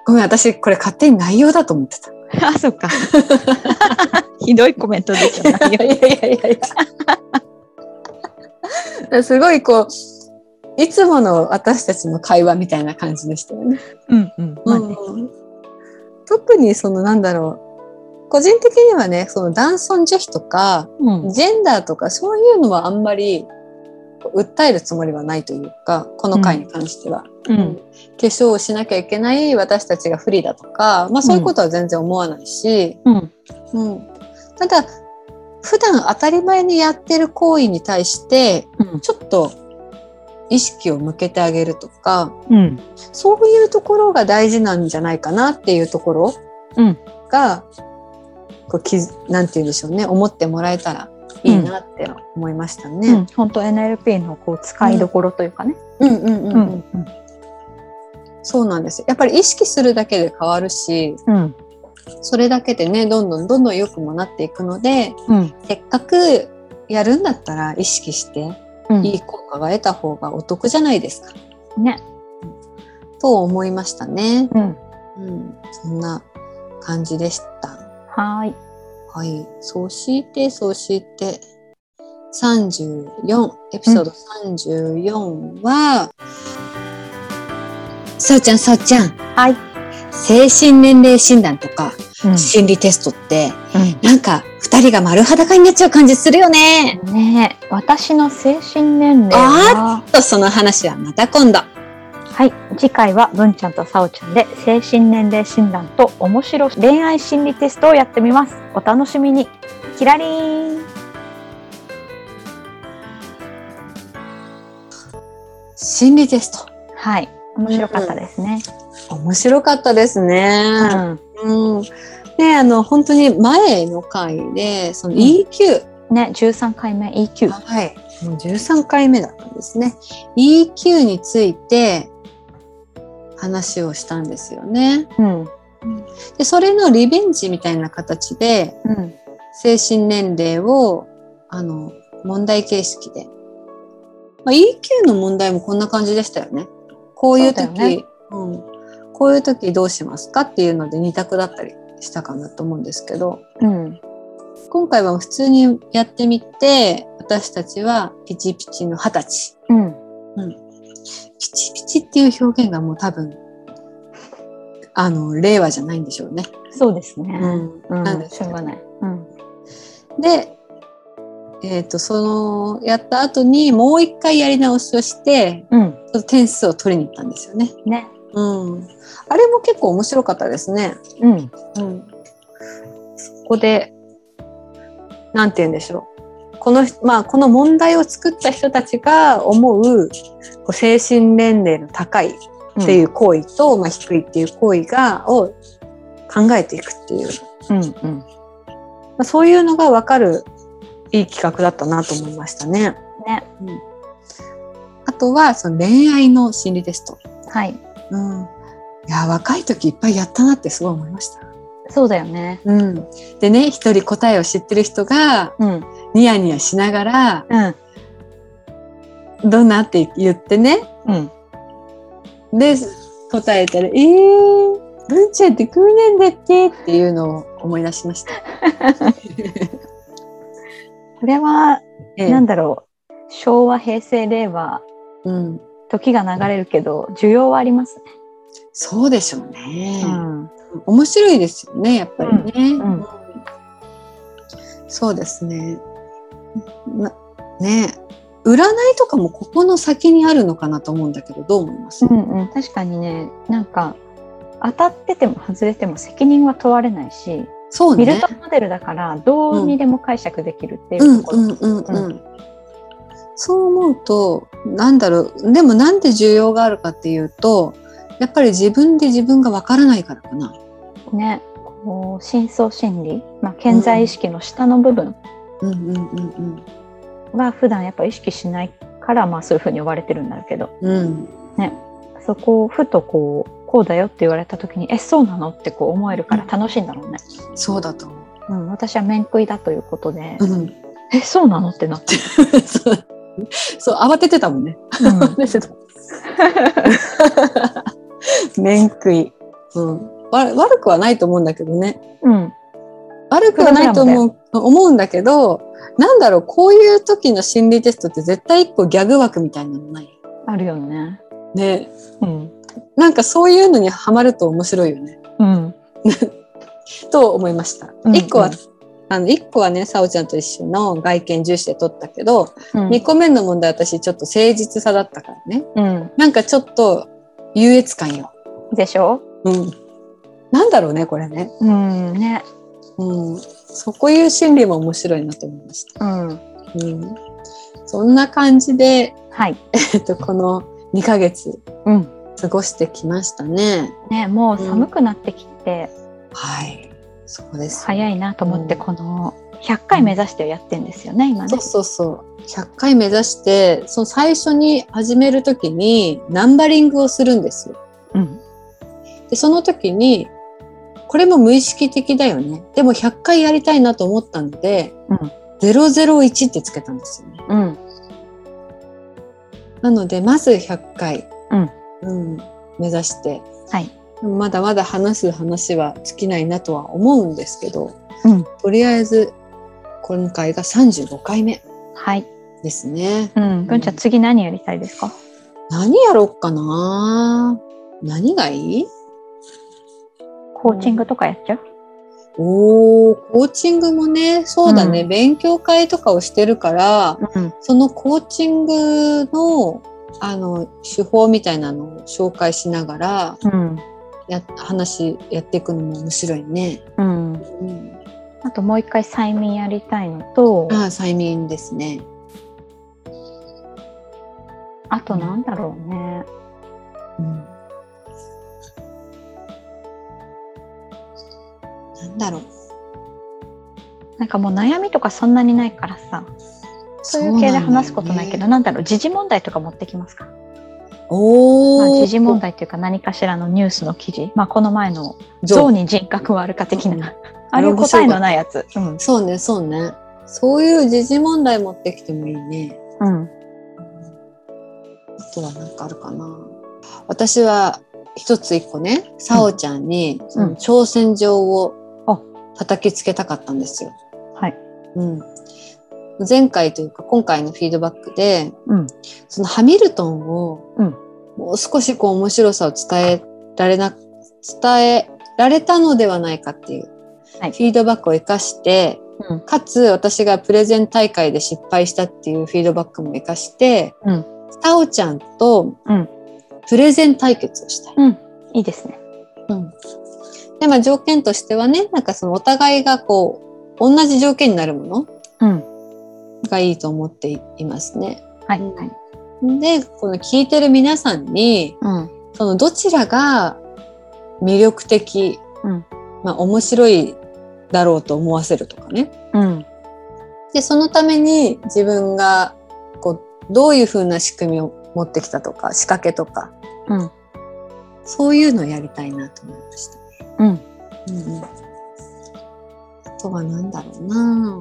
Speaker 2: ごめん、私これ勝手に内容だと思ってた。
Speaker 3: あ、そっか。ひどいコメントですよ。内
Speaker 2: いや
Speaker 3: 容
Speaker 2: いやいやいやいや。すごいこう、いつもの私たちの会話みたいな感じでしたよね。
Speaker 3: うんうん。まあね。
Speaker 2: うん特にそのなんだろう。個人的にはね、その男尊女卑とか、
Speaker 3: うん。
Speaker 2: ジェンダーとかそういうのはあんまり訴えるつもりはないというか、この回に関しては。
Speaker 3: うん。
Speaker 2: 化粧をしなきゃいけない私たちが不利だとか、まあそういうことは全然思わないし、
Speaker 3: うん。
Speaker 2: うん、ただ普段当たり前にやってる行為に対して
Speaker 3: うん。
Speaker 2: ちょっと意識を向けてあげるとか
Speaker 3: うん。
Speaker 2: そういうところが大事なんじゃないかなっていうところ
Speaker 3: うん
Speaker 2: が、こうきなんて言うんでしょうね思ってもらえたらいいなって思いましたね。
Speaker 3: うん。本当 NLP のこう使いどころというかね。
Speaker 2: うんうんうんうん
Speaker 3: うん。
Speaker 2: そうなんですよやっぱり意識するだけで変わるし
Speaker 3: うん。
Speaker 2: それだけでねどんどんどんどん良くもなっていくので
Speaker 3: うん。
Speaker 2: せっかくやるんだったら意識して
Speaker 3: うん。
Speaker 2: いい効果が得た方がお得じゃないですか。
Speaker 3: ね。
Speaker 2: と思いましたね。
Speaker 3: うん。
Speaker 2: うん、そんな感じでした。
Speaker 3: はーい。
Speaker 2: はい。そして、そして、34、エピソード34は、さおちゃん、さおちゃん。
Speaker 3: はい。
Speaker 2: 精神年齢診断とか、
Speaker 3: うん。
Speaker 2: 心理テストって、
Speaker 3: う
Speaker 2: なんか、二人が丸裸になっちゃう感じするよね。
Speaker 3: ん。ねえ私の精神年齢は、
Speaker 2: と、その話はまた今度。
Speaker 3: はい。次回は文ちゃんとさおちゃんで精神年齢診断と面白恋愛心理テストをやってみます。お楽しみに。キラリーン。
Speaker 2: 心理テスト。
Speaker 3: はい。面白かったですね。
Speaker 2: 面白かったですね。
Speaker 3: うん。
Speaker 2: うん。ね、あの、本当に前の回で、その
Speaker 3: うん
Speaker 2: EQ、
Speaker 3: ね、13回目 EQ。
Speaker 2: はい。もう13回目だったんですね。EQ について話をしたんですよね。
Speaker 3: うん。
Speaker 2: で、それのリベンジみたいな形で、
Speaker 3: うん。
Speaker 2: 精神年齢を、あの、問題形式でまあ、EQ の問題もこんな感じでしたよね。こういう時、
Speaker 3: ね
Speaker 2: うん、こういう時どうしますかっていうので二択だったりしたかなと思うんですけど、
Speaker 3: うん。
Speaker 2: 今回は普通にやってみて、私たちはピチピチの二十歳。
Speaker 3: うん。
Speaker 2: ピチピチっていう表現がもう多分、あの、令和じゃないんでしょうね。
Speaker 3: そうですね。
Speaker 2: うん。
Speaker 3: うん。
Speaker 2: なんです
Speaker 3: しょうがない。うん。
Speaker 2: で、えっ、と、その、やった後にもう一回やり直しをして、
Speaker 3: うん。
Speaker 2: 点数を取りに行ったんですよね。
Speaker 3: ね。
Speaker 2: うん。あれも結構面白かったですね。
Speaker 3: うん。
Speaker 2: うん。そこで、なんて言うんでしょう。この、まあ、この問題を作った人たちが思う、こう精神年齢の高いっていう行為と、まあ、低いっていう行為が、を考えていくっていう、
Speaker 3: うん。うん。
Speaker 2: まあ、そういうのがわかるいい企画だったなと思いましたね。
Speaker 3: ね。
Speaker 2: うん、あとは、その恋愛の心理テスト。
Speaker 3: はい。
Speaker 2: うん。いや、若い時いっぱいやったなってすごい思いました。
Speaker 3: そうだよね。
Speaker 2: うん。でね、一人答えを知ってる人が、
Speaker 3: うん。
Speaker 2: ニヤニヤしながら、
Speaker 3: うん。
Speaker 2: どんなって言ってね。
Speaker 3: うん。
Speaker 2: で、答えたら、えー、文ちゃんって空年だってっていうのを思い出しました。
Speaker 3: これは、
Speaker 2: ええ
Speaker 3: なんだろう。昭和、平成、令和、
Speaker 2: うん。
Speaker 3: 時が流れるけど、需要はあります
Speaker 2: そうでしょうね。
Speaker 3: ね。うん。
Speaker 2: 面白いですよね、やっぱりね。
Speaker 3: うんうん
Speaker 2: そうですね。なね占いとかもここの先にあるのかなと思うんだけど、どう思います、
Speaker 3: うんうん。確かにね、なんか、当たってても外れても責任は問われないし、
Speaker 2: そうね
Speaker 3: ミルト。モデルだから、どうにでも解釈できるっていううんところ。
Speaker 2: そう思うと、なんだろう、でもなんで需要があるかっていうと、やっぱり自分で自分がわからないからかな。
Speaker 3: ね。こう深層心理、まあ、潜在意識の下の部分
Speaker 2: うんうんうん
Speaker 3: は普段やっぱ意識しないから、まあそういうふうに呼ばれてるんだけど、
Speaker 2: うん。うん。
Speaker 3: そこをふとこう、こうだよって言われた時に、え、そうなのってこう思えるから楽しいんだろうね。
Speaker 2: そうだと思う。
Speaker 3: うん、私は面食いだということで、
Speaker 2: うん。
Speaker 3: え、そうなのってなって。
Speaker 2: そう、慌ててたもんね。
Speaker 3: うん
Speaker 2: 慌ててた。面食い。うん。わ悪くはないと思うんだけどね。
Speaker 3: うん。
Speaker 2: 悪くはないと思う思うんだけど、なんだろう、こういう時の心理テストって絶対一個ギャグ枠みたいなのない？
Speaker 3: あるよね。
Speaker 2: ね。
Speaker 3: うん。
Speaker 2: なんかそういうのにハマると面白いよね。
Speaker 3: うん。
Speaker 2: と思いました。
Speaker 3: うん
Speaker 2: 一個は、
Speaker 3: うん
Speaker 2: あの、一個はね、さおちゃんと一緒の外見重視で取ったけど、
Speaker 3: うん
Speaker 2: 二個目の問題私ちょっと誠実さだったからね。
Speaker 3: うん。
Speaker 2: なんかちょっと優越感よ。
Speaker 3: でしょ？
Speaker 2: うん。なんだろうね、これね。
Speaker 3: うん。ね。
Speaker 2: うん。そういう心理も面白いなと思いました。
Speaker 3: うん。
Speaker 2: うん。そんな感じで、
Speaker 3: はい。
Speaker 2: えっと、この2ヶ月
Speaker 3: うん。
Speaker 2: 過ごしてきましたね。
Speaker 3: ね、もう寒くなってきて、
Speaker 2: はい。そうです。
Speaker 3: 早いなと思って、
Speaker 2: うん
Speaker 3: この100回目指してやってんですよね、今ね
Speaker 2: そう。そうそう。100回目指して、その最初に始めるときにナンバリングをするんですよ。
Speaker 3: うん。
Speaker 2: で、その時に、これも無意識的だよね。でも100回やりたいなと思ったので、
Speaker 3: うん
Speaker 2: 001ってつけたんですよね。
Speaker 3: うん。
Speaker 2: なので、まず100回、
Speaker 3: うん
Speaker 2: うん目指して、
Speaker 3: はい。
Speaker 2: まだまだ話す話は尽きないなとは思うんですけど、
Speaker 3: うん。
Speaker 2: とりあえず、今回が35回目
Speaker 3: はい。
Speaker 2: ですね。
Speaker 3: うん。文ちゃん、次何やりたいですか？
Speaker 2: 何やろっかな？何がいい？
Speaker 3: コーチングとかやっちゃう？
Speaker 2: おー、コーチングもね、そうだね、
Speaker 3: うん
Speaker 2: 勉強会とかをしてるから、
Speaker 3: うん。
Speaker 2: そのコーチングの、あの、手法みたいなのを紹介しながら、
Speaker 3: うん。
Speaker 2: や、話やっていくのも面白いね。
Speaker 3: うん。
Speaker 2: うん。
Speaker 3: あともう一回催眠やりたいのと、
Speaker 2: ああ、催眠ですね。
Speaker 3: あとなんだろうね。
Speaker 2: うん。なんだろう。
Speaker 3: なんかもう悩みとかそんなにないからさ、そういう系で話すことないけど、なんだろう、時事問題とか持ってきますか？まあ、時事問題っていうか何かしらのニュースの記事。まあ、この前の
Speaker 2: 象
Speaker 3: 象に人格はあるか的な。う
Speaker 2: あれ
Speaker 3: 答えのないやつ。うん。
Speaker 2: そうね、そうね。そういう時事問題持ってきてもいいね。
Speaker 3: うん。
Speaker 2: とは何かあるかな。私は一つ一個ね、さおちゃんに、その挑戦状を
Speaker 3: あ
Speaker 2: 叩きつけたかったんですよ。
Speaker 3: はい。
Speaker 2: うん。前回というか今回のフィードバックで、
Speaker 3: うん。
Speaker 2: そのハミルトンを
Speaker 3: うん
Speaker 2: もう少しこう面白さを伝えられな、伝えられたのではないかっていう、
Speaker 3: はい
Speaker 2: フィードバックを活かして、
Speaker 3: うん
Speaker 2: かつ私がプレゼン大会で失敗したっていうフィードバックも活かして、
Speaker 3: うん
Speaker 2: タオちゃんと
Speaker 3: うん
Speaker 2: プレゼン対決をしたい。
Speaker 3: うん。いいですね。
Speaker 2: うんで、まあ条件としてはね、なんかそのお互いがこう、同じ条件になるもの
Speaker 3: うん。
Speaker 2: がいいと思っていますね。
Speaker 3: はい。
Speaker 2: うん
Speaker 3: はい。
Speaker 2: で、この聞いてる皆さんに、
Speaker 3: うん。
Speaker 2: そのどちらが魅力的、
Speaker 3: うん
Speaker 2: まあ面白いだろうと思わせるとかね。
Speaker 3: うん。
Speaker 2: で、そのために自分がこうどういうふうな仕組みを持ってきたとか、仕掛けとか、
Speaker 3: うん。
Speaker 2: そういうのをやりたいなと思いました。
Speaker 3: うん。
Speaker 2: うんうん、あとは何だろうな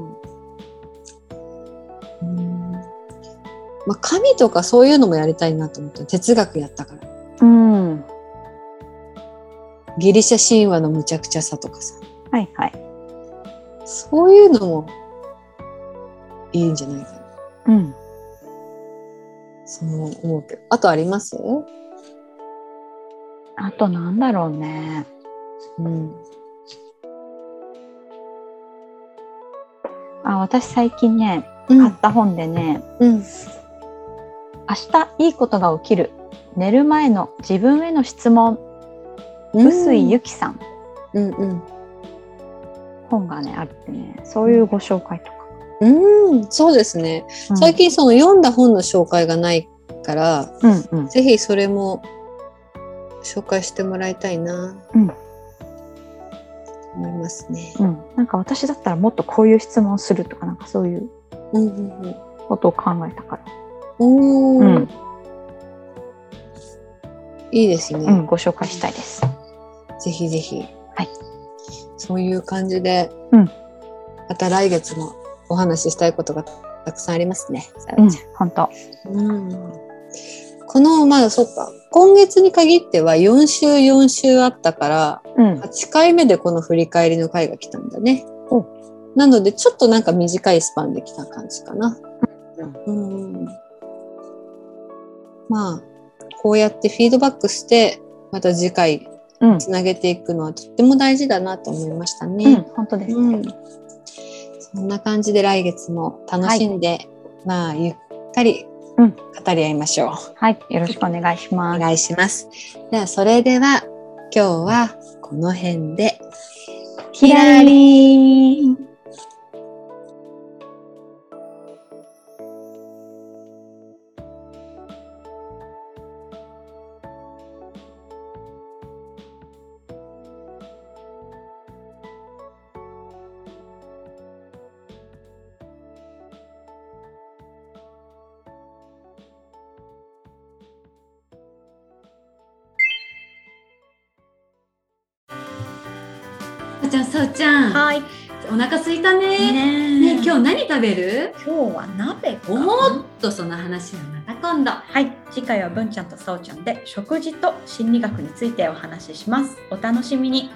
Speaker 2: まあ、神とかそういうのもやりたいなと思って哲学やったから。
Speaker 3: うん。
Speaker 2: ギリシャ神話のむちゃくちゃさとかさ。
Speaker 3: はい。はい。
Speaker 2: そういうのもいいんじゃないかな。
Speaker 3: うん。
Speaker 2: そう思うけど。あとあります？
Speaker 3: あとなんだろうね。
Speaker 2: うん。
Speaker 3: あ、私最近ね、
Speaker 2: うん。
Speaker 3: 買った本でね、
Speaker 2: うん。
Speaker 3: 明日いいことが起きる。寝る前の自分への質問、臼井由紀さん。
Speaker 2: うんうん。
Speaker 3: 本がね、あってね、そういうご紹介とか。
Speaker 2: うん、そうですね。
Speaker 3: うん
Speaker 2: 最近その読んだ本の紹介がないから、
Speaker 3: うんうん。
Speaker 2: ぜひそれも紹介してもらいたいな。
Speaker 3: うん
Speaker 2: 思いますね。
Speaker 3: うん。なんか私だったらもっとこういう質問するとか、なんかそういう。ことを考えたから。
Speaker 2: おー
Speaker 3: うん
Speaker 2: いいですね、
Speaker 3: うん、ご紹介したいです。
Speaker 2: ぜひぜひ。
Speaker 3: はい。
Speaker 2: そういう感じで、
Speaker 3: うん
Speaker 2: また来月もお話ししたいことがたくさんありますね。
Speaker 3: 本当。
Speaker 2: うんこの、まあ、そっか。今月に限っては4週4週あったから、
Speaker 3: うん。
Speaker 2: 8回目でこの振り返りの回が来たんだね
Speaker 3: お。
Speaker 2: なので、ちょっとなんか短いスパンで来た感じかな。うん。まあ、こうやってフィードバックして、また次回
Speaker 3: うん。
Speaker 2: つなげていくのはとっても大事だなと思いました
Speaker 3: うん
Speaker 2: ね。、
Speaker 3: 本当ですね。
Speaker 2: うん。そんな感じで来月も楽しんで、まあ、ゆったり
Speaker 3: うん
Speaker 2: 語り合いましょう。
Speaker 3: はい、よろしくお願いし
Speaker 2: お
Speaker 3: ます。
Speaker 2: 願いします。では、それでは、今日はこの辺で。
Speaker 3: ひらりー。
Speaker 1: 何食べる？
Speaker 4: 今日は鍋か
Speaker 1: おーっとその話はまた今度。
Speaker 4: はい。次回は文ちゃんとさおちゃんで食事と心理学についてお話しします。お楽しみに。